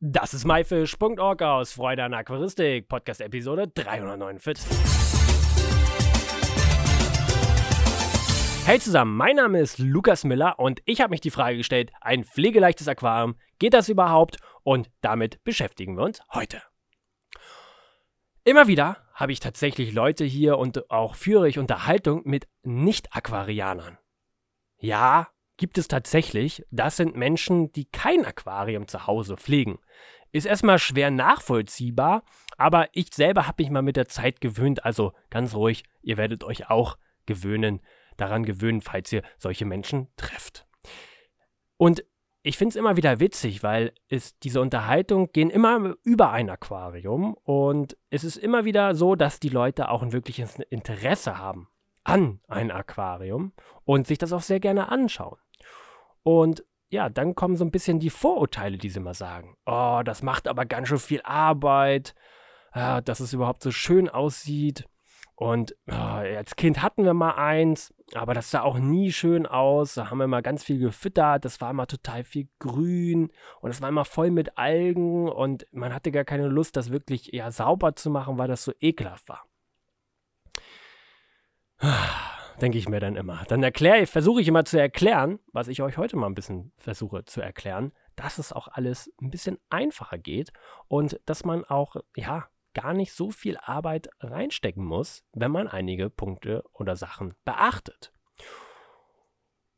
Das ist myfish.org aus Freude an Aquaristik, Podcast Episode 349. Hey zusammen, mein Name ist Lukas Miller und ich habe mich die Frage gestellt, ein pflegeleichtes Aquarium, geht das überhaupt? Und damit beschäftigen wir uns heute. Immer wieder habe ich tatsächlich Leute hier und auch führe ich Unterhaltung mit Nicht-Aquarianern. Ja, gibt es tatsächlich. Das sind Menschen, die kein Aquarium zu Hause pflegen. Ist erstmal schwer nachvollziehbar, aber ich selber habe mich mal mit der Zeit gewöhnt, also ganz ruhig, ihr werdet euch auch gewöhnen, daran gewöhnen, falls ihr solche Menschen trefft. Und ich finde es immer wieder witzig, weil es, diese Unterhaltungen gehen immer über ein Aquarium und es ist immer wieder so, dass die Leute auch ein wirkliches Interesse haben an ein Aquarium und sich das auch sehr gerne anschauen. Und ja, dann kommen so ein bisschen die Vorurteile, die sie mal sagen. Oh, das macht aber ganz schön viel Arbeit, äh, dass es überhaupt so schön aussieht. Und oh, als Kind hatten wir mal eins, aber das sah auch nie schön aus. Da haben wir mal ganz viel gefüttert. Das war immer total viel grün und es war immer voll mit Algen und man hatte gar keine Lust, das wirklich eher sauber zu machen, weil das so ekelhaft war denke ich mir dann immer. Dann erkläre versuche ich immer zu erklären, was ich euch heute mal ein bisschen versuche zu erklären, dass es auch alles ein bisschen einfacher geht und dass man auch, ja, gar nicht so viel Arbeit reinstecken muss, wenn man einige Punkte oder Sachen beachtet.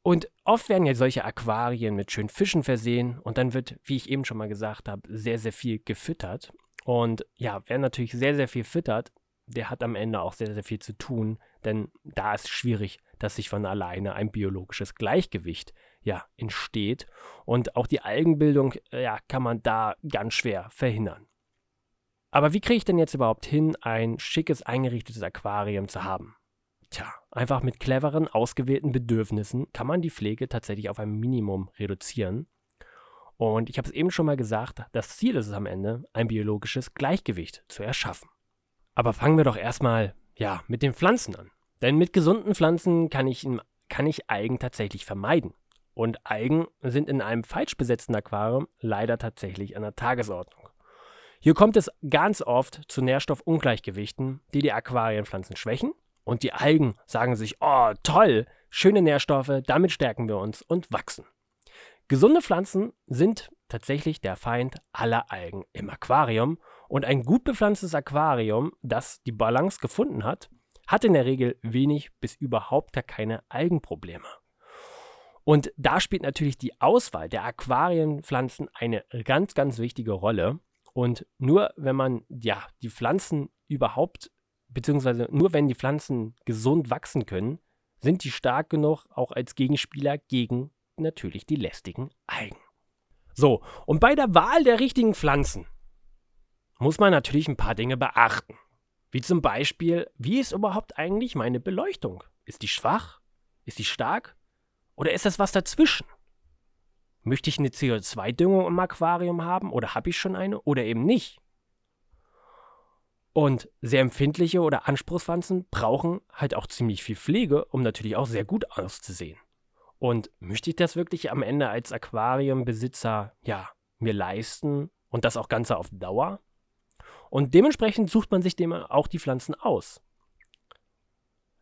Und oft werden ja solche Aquarien mit schönen Fischen versehen und dann wird, wie ich eben schon mal gesagt habe, sehr, sehr viel gefüttert. Und ja, wer natürlich sehr, sehr viel füttert, der hat am Ende auch sehr, sehr viel zu tun, denn da ist schwierig, dass sich von alleine ein biologisches Gleichgewicht ja entsteht und auch die Algenbildung ja kann man da ganz schwer verhindern. Aber wie kriege ich denn jetzt überhaupt hin, ein schickes eingerichtetes Aquarium zu haben? Tja, einfach mit cleveren, ausgewählten Bedürfnissen kann man die Pflege tatsächlich auf ein Minimum reduzieren. Und ich habe es eben schon mal gesagt, das Ziel ist es am Ende, ein biologisches Gleichgewicht zu erschaffen. Aber fangen wir doch erstmal, ja, mit den Pflanzen an. Denn mit gesunden Pflanzen kann ich, kann ich Algen tatsächlich vermeiden. Und Algen sind in einem falsch besetzten Aquarium leider tatsächlich an der Tagesordnung. Hier kommt es ganz oft zu Nährstoffungleichgewichten, die die Aquarienpflanzen schwächen. Und die Algen sagen sich, oh toll, schöne Nährstoffe, damit stärken wir uns und wachsen. Gesunde Pflanzen sind tatsächlich der Feind aller Algen im Aquarium und ein gut bepflanztes Aquarium, das die Balance gefunden hat, hat in der Regel wenig bis überhaupt gar keine Algenprobleme. Und da spielt natürlich die Auswahl der Aquarienpflanzen eine ganz, ganz wichtige Rolle. Und nur wenn man ja die Pflanzen überhaupt, beziehungsweise nur wenn die Pflanzen gesund wachsen können, sind die stark genug auch als Gegenspieler gegen natürlich die lästigen Algen. So, und bei der Wahl der richtigen Pflanzen muss man natürlich ein paar Dinge beachten. Wie zum Beispiel, wie ist überhaupt eigentlich meine Beleuchtung? Ist die schwach? Ist die stark? Oder ist das was dazwischen? Möchte ich eine CO2-Düngung im Aquarium haben oder habe ich schon eine oder eben nicht? Und sehr empfindliche oder Anspruchspflanzen brauchen halt auch ziemlich viel Pflege, um natürlich auch sehr gut auszusehen. Und möchte ich das wirklich am Ende als Aquariumbesitzer, ja, mir leisten und das auch Ganze auf Dauer? Und dementsprechend sucht man sich dem auch die Pflanzen aus.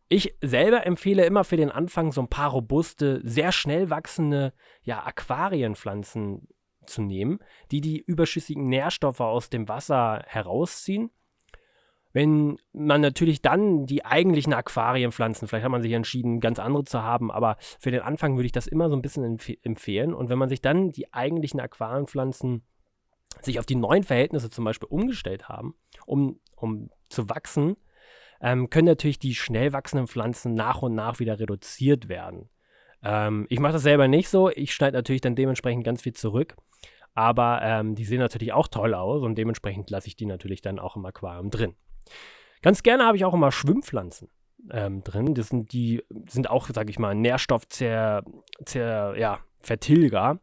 Ich selber empfehle immer für den Anfang so ein paar robuste, sehr schnell wachsende ja, Aquarienpflanzen zu nehmen, die die überschüssigen Nährstoffe aus dem Wasser herausziehen. Wenn man natürlich dann die eigentlichen Aquarienpflanzen, vielleicht hat man sich entschieden, ganz andere zu haben, aber für den Anfang würde ich das immer so ein bisschen empf empfehlen. Und wenn man sich dann die eigentlichen Aquarienpflanzen sich auf die neuen Verhältnisse zum Beispiel umgestellt haben, um, um zu wachsen, ähm, können natürlich die schnell wachsenden Pflanzen nach und nach wieder reduziert werden. Ähm, ich mache das selber nicht so. Ich schneide natürlich dann dementsprechend ganz viel zurück. Aber ähm, die sehen natürlich auch toll aus und dementsprechend lasse ich die natürlich dann auch im Aquarium drin. Ganz gerne habe ich auch immer Schwimmpflanzen ähm, drin. Das sind die sind auch, sage ich mal, Nährstoffzer, ja, Vertilger.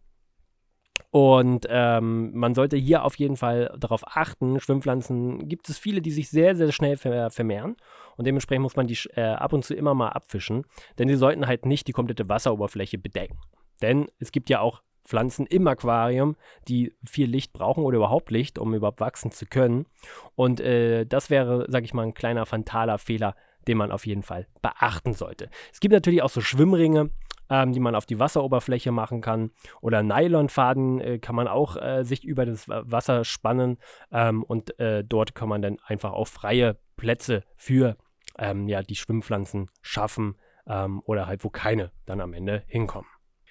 Und ähm, man sollte hier auf jeden Fall darauf achten. Schwimmpflanzen gibt es viele, die sich sehr, sehr schnell vermehren. Und dementsprechend muss man die äh, ab und zu immer mal abfischen. Denn sie sollten halt nicht die komplette Wasseroberfläche bedecken. Denn es gibt ja auch Pflanzen im Aquarium, die viel Licht brauchen oder überhaupt Licht, um überhaupt wachsen zu können. Und äh, das wäre, sage ich mal, ein kleiner fantaler Fehler, den man auf jeden Fall beachten sollte. Es gibt natürlich auch so Schwimmringe, ähm, die man auf die Wasseroberfläche machen kann. Oder Nylonfaden äh, kann man auch äh, sich über das Wasser spannen ähm, und äh, dort kann man dann einfach auch freie Plätze für ähm, ja, die Schwimmpflanzen schaffen ähm, oder halt wo keine dann am Ende hinkommen.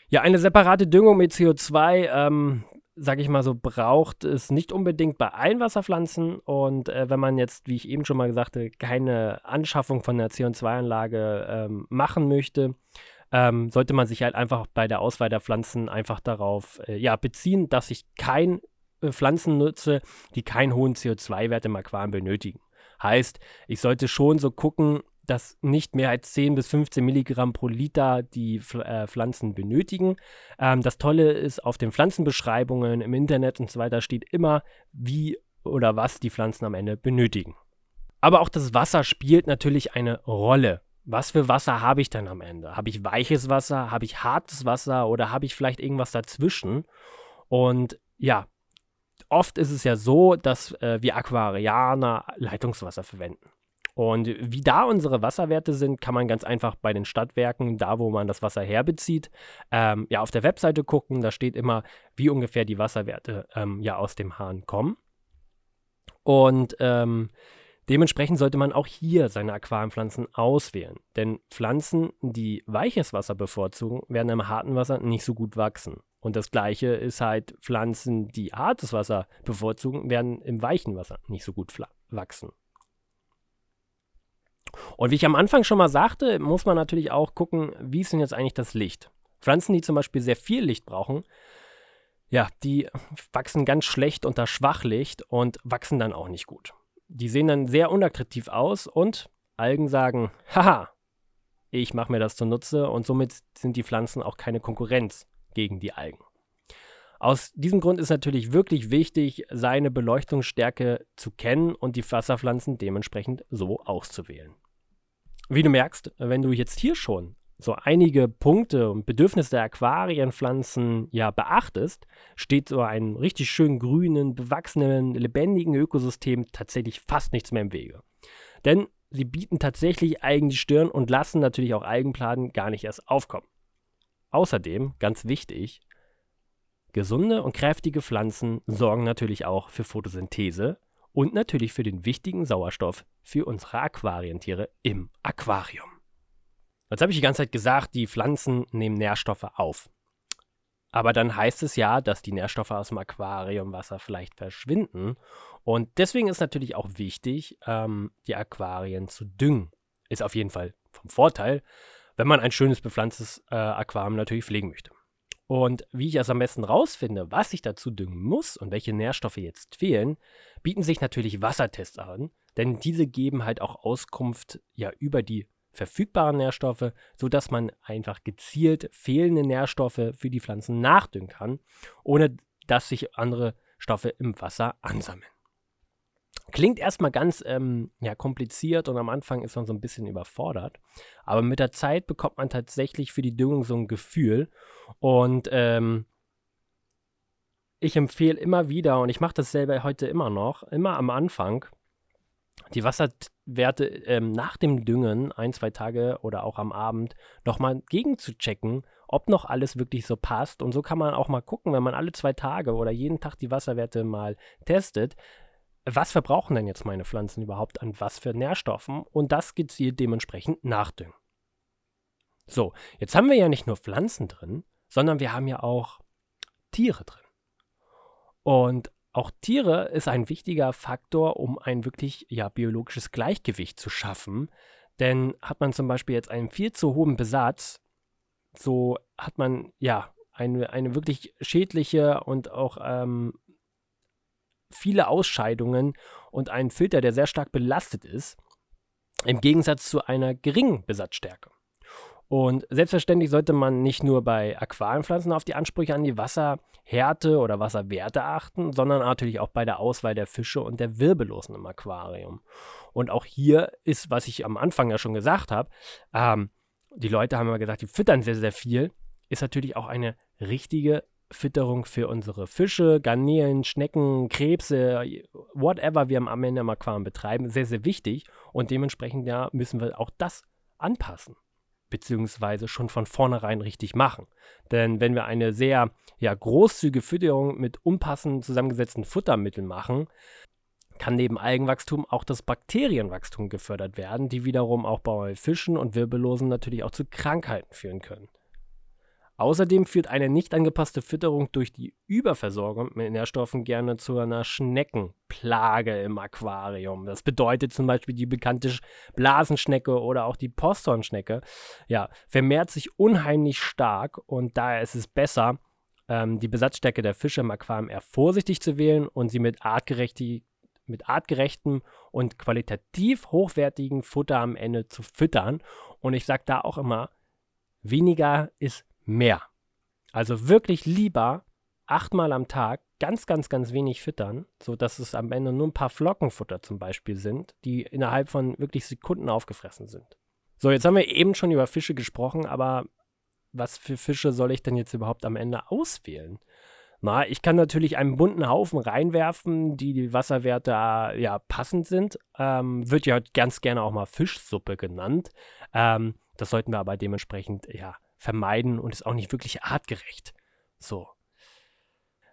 Ja, eine separate Düngung mit CO2, ähm, sage ich mal so, braucht es nicht unbedingt bei allen Wasserpflanzen. Und äh, wenn man jetzt, wie ich eben schon mal gesagt habe, keine Anschaffung von einer CO2-Anlage ähm, machen möchte, ähm, sollte man sich halt einfach bei der Auswahl der Pflanzen einfach darauf äh, ja, beziehen, dass ich kein äh, Pflanzen nutze, die keinen hohen CO2-Wert im Aquarium benötigen. Heißt, ich sollte schon so gucken, dass nicht mehr als 10 bis 15 Milligramm pro Liter die äh, Pflanzen benötigen. Ähm, das Tolle ist, auf den Pflanzenbeschreibungen im Internet und so weiter steht immer, wie oder was die Pflanzen am Ende benötigen. Aber auch das Wasser spielt natürlich eine Rolle. Was für Wasser habe ich denn am Ende? Habe ich weiches Wasser? Habe ich hartes Wasser? Oder habe ich vielleicht irgendwas dazwischen? Und ja, oft ist es ja so, dass äh, wir Aquarianer Leitungswasser verwenden. Und wie da unsere Wasserwerte sind, kann man ganz einfach bei den Stadtwerken, da wo man das Wasser herbezieht, ähm, ja auf der Webseite gucken. Da steht immer, wie ungefähr die Wasserwerte ähm, ja aus dem Hahn kommen. Und ähm, dementsprechend sollte man auch hier seine Aquariumpflanzen auswählen. Denn Pflanzen, die weiches Wasser bevorzugen, werden im harten Wasser nicht so gut wachsen. Und das gleiche ist halt Pflanzen, die hartes Wasser bevorzugen, werden im weichen Wasser nicht so gut wachsen. Und wie ich am Anfang schon mal sagte, muss man natürlich auch gucken, wie ist denn jetzt eigentlich das Licht? Pflanzen, die zum Beispiel sehr viel Licht brauchen, ja, die wachsen ganz schlecht unter Schwachlicht und wachsen dann auch nicht gut. Die sehen dann sehr unattraktiv aus und Algen sagen, haha, ich mache mir das zunutze und somit sind die Pflanzen auch keine Konkurrenz gegen die Algen. Aus diesem Grund ist natürlich wirklich wichtig, seine Beleuchtungsstärke zu kennen und die Wasserpflanzen dementsprechend so auszuwählen. Wie du merkst, wenn du jetzt hier schon so einige Punkte und Bedürfnisse der Aquarienpflanzen ja beachtest, steht so einem richtig schön grünen, bewachsenen, lebendigen Ökosystem tatsächlich fast nichts mehr im Wege. Denn sie bieten tatsächlich Algen die Stirn und lassen natürlich auch Algenpladen gar nicht erst aufkommen. Außerdem, ganz wichtig, gesunde und kräftige Pflanzen sorgen natürlich auch für Photosynthese und natürlich für den wichtigen Sauerstoff für unsere Aquarientiere im Aquarium. Jetzt habe ich die ganze Zeit gesagt, die Pflanzen nehmen Nährstoffe auf. Aber dann heißt es ja, dass die Nährstoffe aus dem Aquariumwasser vielleicht verschwinden. Und deswegen ist natürlich auch wichtig, ähm, die Aquarien zu düngen. Ist auf jeden Fall vom Vorteil, wenn man ein schönes bepflanztes äh, Aquarium natürlich pflegen möchte. Und wie ich es am besten rausfinde, was ich dazu düngen muss und welche Nährstoffe jetzt fehlen, bieten sich natürlich Wassertests an, denn diese geben halt auch Auskunft ja über die verfügbaren Nährstoffe, sodass man einfach gezielt fehlende Nährstoffe für die Pflanzen nachdüngen kann, ohne dass sich andere Stoffe im Wasser ansammeln. Klingt erstmal ganz ähm, ja, kompliziert und am Anfang ist man so ein bisschen überfordert. Aber mit der Zeit bekommt man tatsächlich für die Düngung so ein Gefühl. Und ähm, ich empfehle immer wieder, und ich mache das selber heute immer noch, immer am Anfang, die Wasserwerte ähm, nach dem Düngen, ein, zwei Tage oder auch am Abend, nochmal gegenzuchecken, ob noch alles wirklich so passt. Und so kann man auch mal gucken, wenn man alle zwei Tage oder jeden Tag die Wasserwerte mal testet, was verbrauchen denn jetzt meine Pflanzen überhaupt an was für Nährstoffen und das gezielt dementsprechend nachdüngen. So, jetzt haben wir ja nicht nur Pflanzen drin, sondern wir haben ja auch Tiere drin. Und auch Tiere ist ein wichtiger Faktor, um ein wirklich ja, biologisches Gleichgewicht zu schaffen. Denn hat man zum Beispiel jetzt einen viel zu hohen Besatz, so hat man ja eine, eine wirklich schädliche und auch ähm, viele Ausscheidungen und einen Filter, der sehr stark belastet ist, im Gegensatz zu einer geringen Besatzstärke. Und selbstverständlich sollte man nicht nur bei Aquarienpflanzen auf die Ansprüche an die Wasserhärte oder Wasserwerte achten, sondern natürlich auch bei der Auswahl der Fische und der Wirbellosen im Aquarium. Und auch hier ist, was ich am Anfang ja schon gesagt habe, ähm, die Leute haben immer gesagt, die füttern sehr, sehr viel, ist natürlich auch eine richtige Fütterung für unsere Fische, Garnelen, Schnecken, Krebse, whatever wir am Ende im Aquarium betreiben, sehr, sehr wichtig. Und dementsprechend ja, müssen wir auch das anpassen beziehungsweise schon von vornherein richtig machen. Denn wenn wir eine sehr ja, großzügige Fütterung mit unpassend zusammengesetzten Futtermitteln machen, kann neben Algenwachstum auch das Bakterienwachstum gefördert werden, die wiederum auch bei Fischen und Wirbellosen natürlich auch zu Krankheiten führen können. Außerdem führt eine nicht angepasste Fütterung durch die Überversorgung mit Nährstoffen gerne zu einer Schneckenplage im Aquarium. Das bedeutet zum Beispiel die bekannte Blasenschnecke oder auch die Posthornschnecke. Ja, vermehrt sich unheimlich stark und daher ist es besser, ähm, die Besatzstärke der Fische im Aquarium eher vorsichtig zu wählen und sie mit, mit artgerechtem und qualitativ hochwertigen Futter am Ende zu füttern. Und ich sage da auch immer, weniger ist mehr. Also wirklich lieber achtmal am Tag ganz, ganz, ganz wenig füttern, sodass es am Ende nur ein paar Flockenfutter zum Beispiel sind, die innerhalb von wirklich Sekunden aufgefressen sind. So, jetzt haben wir eben schon über Fische gesprochen, aber was für Fische soll ich denn jetzt überhaupt am Ende auswählen? Na, ich kann natürlich einen bunten Haufen reinwerfen, die die Wasserwerte ja passend sind. Ähm, wird ja ganz gerne auch mal Fischsuppe genannt. Ähm, das sollten wir aber dementsprechend ja vermeiden und ist auch nicht wirklich artgerecht. So.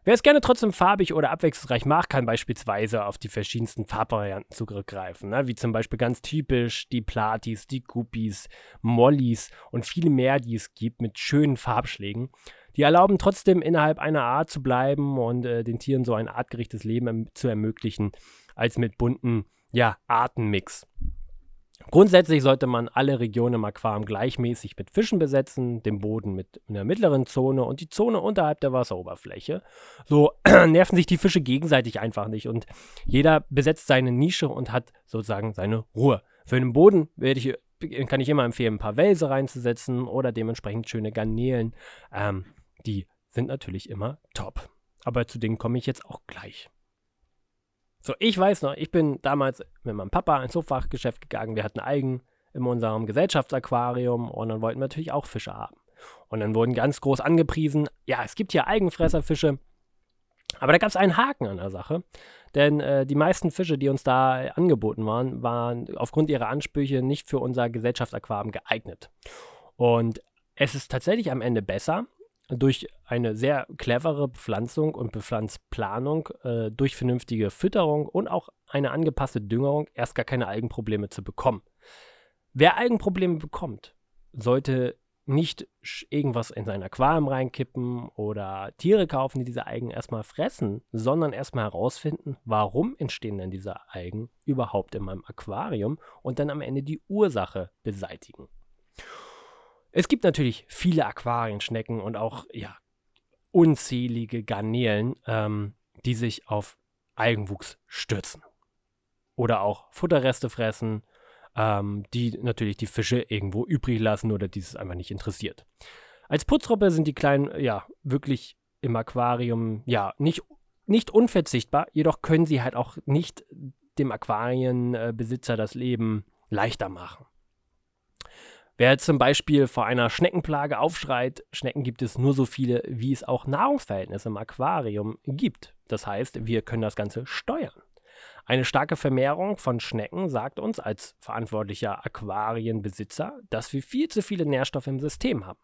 Wer es gerne trotzdem farbig oder abwechslungsreich mag, kann beispielsweise auf die verschiedensten Farbvarianten zurückgreifen, ne? wie zum Beispiel ganz typisch die Platis, die Guppies, Mollys und viele mehr, die es gibt mit schönen Farbschlägen. Die erlauben trotzdem innerhalb einer Art zu bleiben und äh, den Tieren so ein artgerechtes Leben erm zu ermöglichen, als mit bunten ja, Artenmix. Grundsätzlich sollte man alle Regionen im Aquarium gleichmäßig mit Fischen besetzen, den Boden mit einer mittleren Zone und die Zone unterhalb der Wasseroberfläche. So nerven sich die Fische gegenseitig einfach nicht und jeder besetzt seine Nische und hat sozusagen seine Ruhe. Für den Boden ich, kann ich immer empfehlen, ein paar Wälse reinzusetzen oder dementsprechend schöne Garnelen. Ähm, die sind natürlich immer top. Aber zu denen komme ich jetzt auch gleich. So, ich weiß noch, ich bin damals mit meinem Papa ins Hoffachgeschäft gegangen. Wir hatten Algen in unserem Gesellschaftsaquarium und dann wollten wir natürlich auch Fische haben. Und dann wurden ganz groß angepriesen, ja, es gibt hier Algenfresserfische. Aber da gab es einen Haken an der Sache, denn äh, die meisten Fische, die uns da angeboten waren, waren aufgrund ihrer Ansprüche nicht für unser Gesellschaftsaquarium geeignet. Und es ist tatsächlich am Ende besser, durch eine sehr clevere Bepflanzung und Bepflanzplanung, äh, durch vernünftige Fütterung und auch eine angepasste Düngerung erst gar keine Algenprobleme zu bekommen. Wer Algenprobleme bekommt, sollte nicht irgendwas in sein Aquarium reinkippen oder Tiere kaufen, die diese Algen erstmal fressen, sondern erstmal herausfinden, warum entstehen denn diese Algen überhaupt in meinem Aquarium und dann am Ende die Ursache beseitigen. Es gibt natürlich viele Aquarienschnecken und auch ja, unzählige Garnelen, ähm, die sich auf Algenwuchs stürzen. Oder auch Futterreste fressen, ähm, die natürlich die Fische irgendwo übrig lassen oder die es einfach nicht interessiert. Als Putztruppe sind die kleinen, ja, wirklich im Aquarium, ja, nicht, nicht unverzichtbar, jedoch können sie halt auch nicht dem Aquarienbesitzer das Leben leichter machen. Wer zum Beispiel vor einer Schneckenplage aufschreit, Schnecken gibt es nur so viele, wie es auch Nahrungsverhältnisse im Aquarium gibt. Das heißt, wir können das Ganze steuern. Eine starke Vermehrung von Schnecken sagt uns als verantwortlicher Aquarienbesitzer, dass wir viel zu viele Nährstoffe im System haben.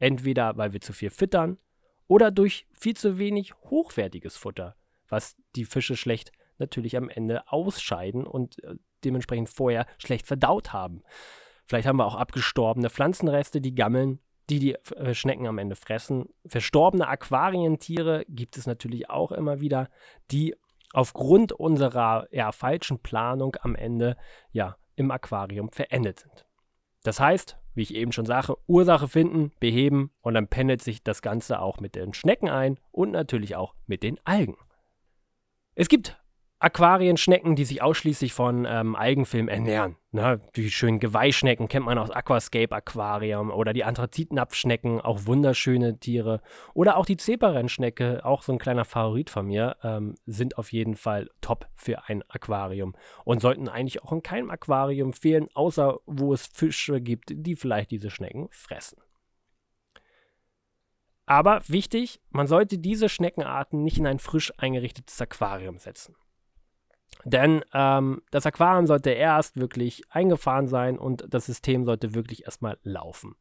Entweder weil wir zu viel füttern oder durch viel zu wenig hochwertiges Futter, was die Fische schlecht natürlich am Ende ausscheiden und äh, dementsprechend vorher schlecht verdaut haben. Vielleicht haben wir auch abgestorbene Pflanzenreste, die gammeln, die die äh, Schnecken am Ende fressen. Verstorbene Aquarientiere gibt es natürlich auch immer wieder, die aufgrund unserer ja, falschen Planung am Ende ja, im Aquarium verendet sind. Das heißt, wie ich eben schon sage, Ursache finden, beheben und dann pendelt sich das Ganze auch mit den Schnecken ein und natürlich auch mit den Algen. Es gibt Aquarienschnecken, die sich ausschließlich von ähm, Algenfilm ernähren. Ne? Die schönen Geweihschnecken kennt man aus Aquascape Aquarium oder die Anthrazitnapfschnecken, auch wunderschöne Tiere. Oder auch die Zeperennschnecke, auch so ein kleiner Favorit von mir, ähm, sind auf jeden Fall top für ein Aquarium und sollten eigentlich auch in keinem Aquarium fehlen, außer wo es Fische gibt, die vielleicht diese Schnecken fressen. Aber wichtig, man sollte diese Schneckenarten nicht in ein frisch eingerichtetes Aquarium setzen. Denn ähm, das Aquarium sollte erst wirklich eingefahren sein und das System sollte wirklich erstmal laufen.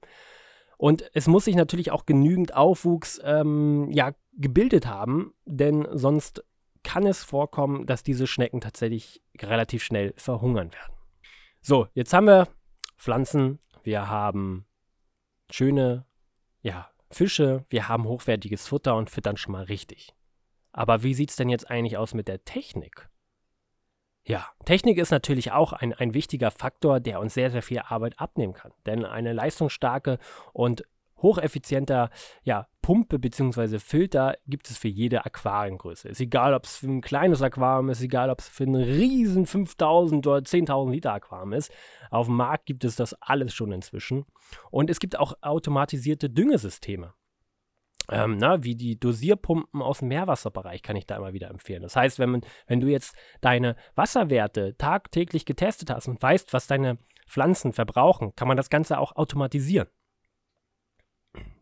Und es muss sich natürlich auch genügend Aufwuchs ähm, ja, gebildet haben, denn sonst kann es vorkommen, dass diese Schnecken tatsächlich relativ schnell verhungern werden. So, jetzt haben wir Pflanzen, wir haben schöne ja, Fische, wir haben hochwertiges Futter und füttern schon mal richtig. Aber wie sieht es denn jetzt eigentlich aus mit der Technik? Ja, Technik ist natürlich auch ein, ein wichtiger Faktor, der uns sehr, sehr viel Arbeit abnehmen kann. Denn eine leistungsstarke und hocheffizienter ja, Pumpe bzw. Filter gibt es für jede Aquariengröße. Ist egal, ob es für ein kleines Aquarium ist, egal, ob es für ein riesen 5000 oder 10.000 Liter Aquarium ist. Auf dem Markt gibt es das alles schon inzwischen. Und es gibt auch automatisierte Düngesysteme. Ähm, na, wie die Dosierpumpen aus dem Meerwasserbereich kann ich da immer wieder empfehlen. Das heißt, wenn, man, wenn du jetzt deine Wasserwerte tagtäglich getestet hast und weißt, was deine Pflanzen verbrauchen, kann man das Ganze auch automatisieren.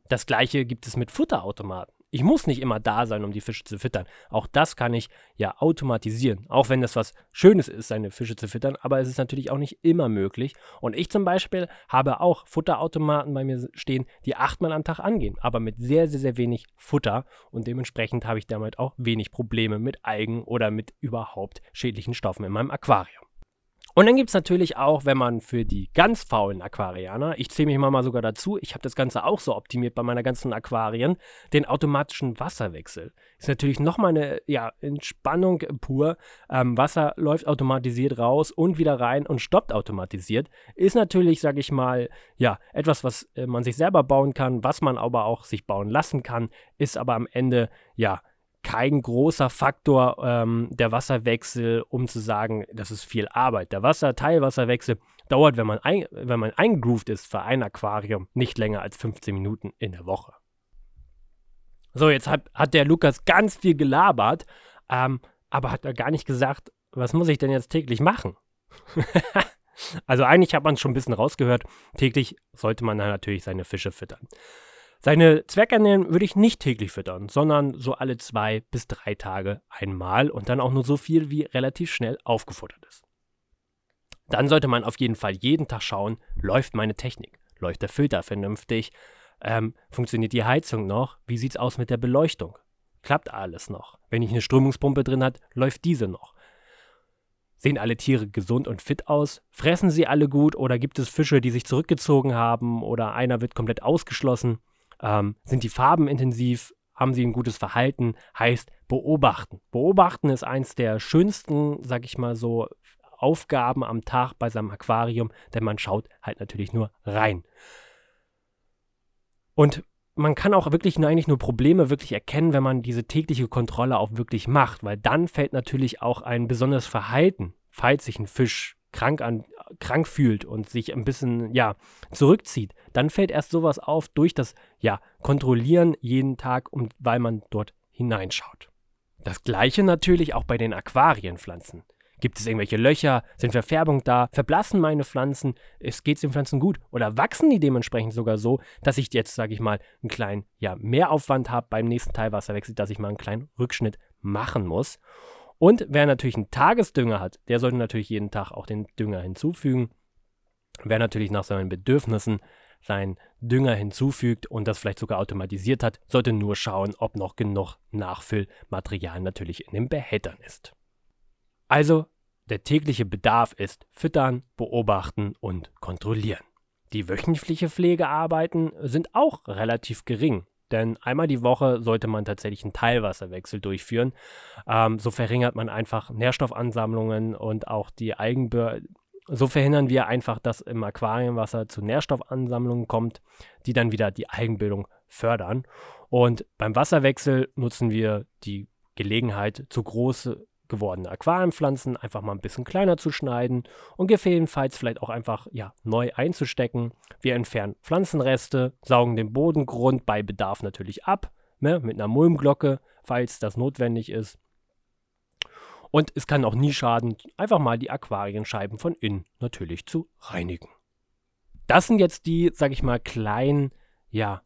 Das gleiche gibt es mit Futterautomaten. Ich muss nicht immer da sein, um die Fische zu füttern. Auch das kann ich ja automatisieren. Auch wenn das was Schönes ist, seine Fische zu füttern. Aber es ist natürlich auch nicht immer möglich. Und ich zum Beispiel habe auch Futterautomaten bei mir stehen, die achtmal am Tag angehen. Aber mit sehr, sehr, sehr wenig Futter. Und dementsprechend habe ich damit auch wenig Probleme mit Algen oder mit überhaupt schädlichen Stoffen in meinem Aquarium. Und dann gibt es natürlich auch, wenn man für die ganz faulen Aquarianer, ich zähle mich mal, sogar dazu, ich habe das Ganze auch so optimiert bei meiner ganzen Aquarien, den automatischen Wasserwechsel. Ist natürlich nochmal eine ja, Entspannung pur. Ähm, Wasser läuft automatisiert raus und wieder rein und stoppt automatisiert. Ist natürlich, sage ich mal, ja, etwas, was äh, man sich selber bauen kann, was man aber auch sich bauen lassen kann, ist aber am Ende, ja, kein großer Faktor ähm, der Wasserwechsel, um zu sagen, das ist viel Arbeit. Der Wasser, Teilwasserwechsel dauert, wenn man, ein, wenn man eingegroovt ist für ein Aquarium, nicht länger als 15 Minuten in der Woche. So, jetzt hat, hat der Lukas ganz viel gelabert, ähm, aber hat er gar nicht gesagt, was muss ich denn jetzt täglich machen? also eigentlich hat man schon ein bisschen rausgehört, täglich sollte man dann natürlich seine Fische füttern. Seine Zwergernähren würde ich nicht täglich füttern, sondern so alle zwei bis drei Tage einmal und dann auch nur so viel, wie relativ schnell aufgefuttert ist. Dann sollte man auf jeden Fall jeden Tag schauen, läuft meine Technik, läuft der Filter vernünftig, ähm, funktioniert die Heizung noch, wie sieht es aus mit der Beleuchtung, klappt alles noch. Wenn ich eine Strömungspumpe drin habe, läuft diese noch. Sehen alle Tiere gesund und fit aus? Fressen sie alle gut oder gibt es Fische, die sich zurückgezogen haben oder einer wird komplett ausgeschlossen? Ähm, sind die Farben intensiv? Haben sie ein gutes Verhalten? Heißt beobachten. Beobachten ist eins der schönsten, sag ich mal so, Aufgaben am Tag bei seinem Aquarium, denn man schaut halt natürlich nur rein. Und man kann auch wirklich nur, eigentlich nur Probleme wirklich erkennen, wenn man diese tägliche Kontrolle auch wirklich macht, weil dann fällt natürlich auch ein besonderes Verhalten, falls sich ein Fisch krank, an, krank fühlt und sich ein bisschen, ja, zurückzieht, dann fällt erst sowas auf durch das, ja, Kontrollieren jeden Tag, um, weil man dort hineinschaut. Das gleiche natürlich auch bei den Aquarienpflanzen. Gibt es irgendwelche Löcher? Sind Verfärbungen da? Verblassen meine Pflanzen? Geht es den Pflanzen gut? Oder wachsen die dementsprechend sogar so, dass ich jetzt, sage ich mal, einen kleinen ja, Mehraufwand habe beim nächsten Teilwasserwechsel, dass ich mal einen kleinen Rückschnitt machen muss? Und wer natürlich einen Tagesdünger hat, der sollte natürlich jeden Tag auch den Dünger hinzufügen. Wer natürlich nach seinen Bedürfnissen seinen Dünger hinzufügt und das vielleicht sogar automatisiert hat, sollte nur schauen, ob noch genug Nachfüllmaterial natürlich in den Behältern ist. Also, der tägliche Bedarf ist füttern, beobachten und kontrollieren. Die wöchentliche Pflegearbeiten sind auch relativ gering. Denn einmal die Woche sollte man tatsächlich einen Teilwasserwechsel durchführen. Ähm, so verringert man einfach Nährstoffansammlungen und auch die Eigenbör so verhindern wir einfach, dass im Aquarienwasser zu Nährstoffansammlungen kommt, die dann wieder die Eigenbildung fördern. Und beim Wasserwechsel nutzen wir die Gelegenheit, zu große gewordene Aquariumpflanzen einfach mal ein bisschen kleiner zu schneiden und gegebenenfalls vielleicht auch einfach ja, neu einzustecken. Wir entfernen Pflanzenreste, saugen den Bodengrund bei Bedarf natürlich ab, ne, mit einer Mulmglocke, falls das notwendig ist. Und es kann auch nie schaden, einfach mal die Aquarienscheiben von innen natürlich zu reinigen. Das sind jetzt die, sag ich mal, kleinen, ja,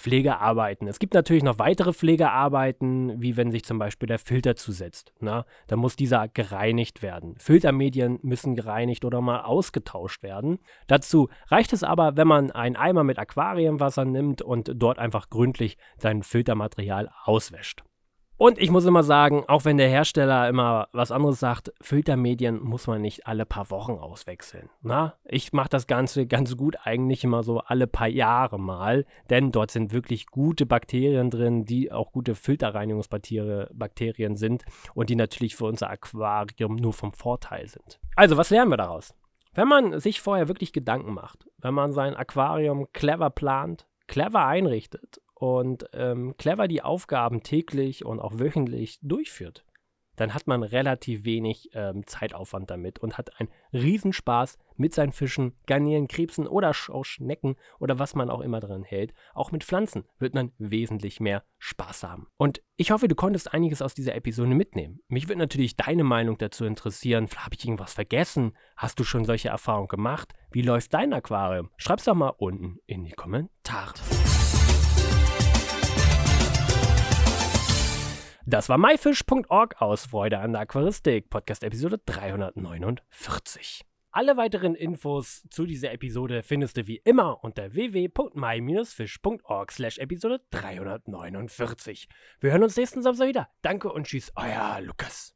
Pflegearbeiten. Es gibt natürlich noch weitere Pflegearbeiten, wie wenn sich zum Beispiel der Filter zusetzt. Na, dann muss dieser gereinigt werden. Filtermedien müssen gereinigt oder mal ausgetauscht werden. Dazu reicht es aber, wenn man einen Eimer mit Aquariumwasser nimmt und dort einfach gründlich sein Filtermaterial auswäscht. Und ich muss immer sagen, auch wenn der Hersteller immer was anderes sagt, Filtermedien muss man nicht alle paar Wochen auswechseln. Na, ich mache das Ganze ganz gut eigentlich immer so alle paar Jahre mal, denn dort sind wirklich gute Bakterien drin, die auch gute Filterreinigungsbakterien sind und die natürlich für unser Aquarium nur vom Vorteil sind. Also, was lernen wir daraus? Wenn man sich vorher wirklich Gedanken macht, wenn man sein Aquarium clever plant, clever einrichtet und ähm, clever die Aufgaben täglich und auch wöchentlich durchführt, dann hat man relativ wenig ähm, Zeitaufwand damit und hat einen Riesenspaß mit seinen Fischen, Garnelen, Krebsen oder auch Schnecken oder was man auch immer dran hält. Auch mit Pflanzen wird man wesentlich mehr Spaß haben. Und ich hoffe, du konntest einiges aus dieser Episode mitnehmen. Mich würde natürlich deine Meinung dazu interessieren. Habe ich irgendwas vergessen? Hast du schon solche Erfahrungen gemacht? Wie läuft dein Aquarium? Schreib's doch mal unten in die Kommentare. Das war myfish.org aus Freude an der Aquaristik, Podcast Episode 349. Alle weiteren Infos zu dieser Episode findest du wie immer unter www.my-fish.org slash Episode 349. Wir hören uns nächsten Samstag wieder. Danke und tschüss, euer Lukas.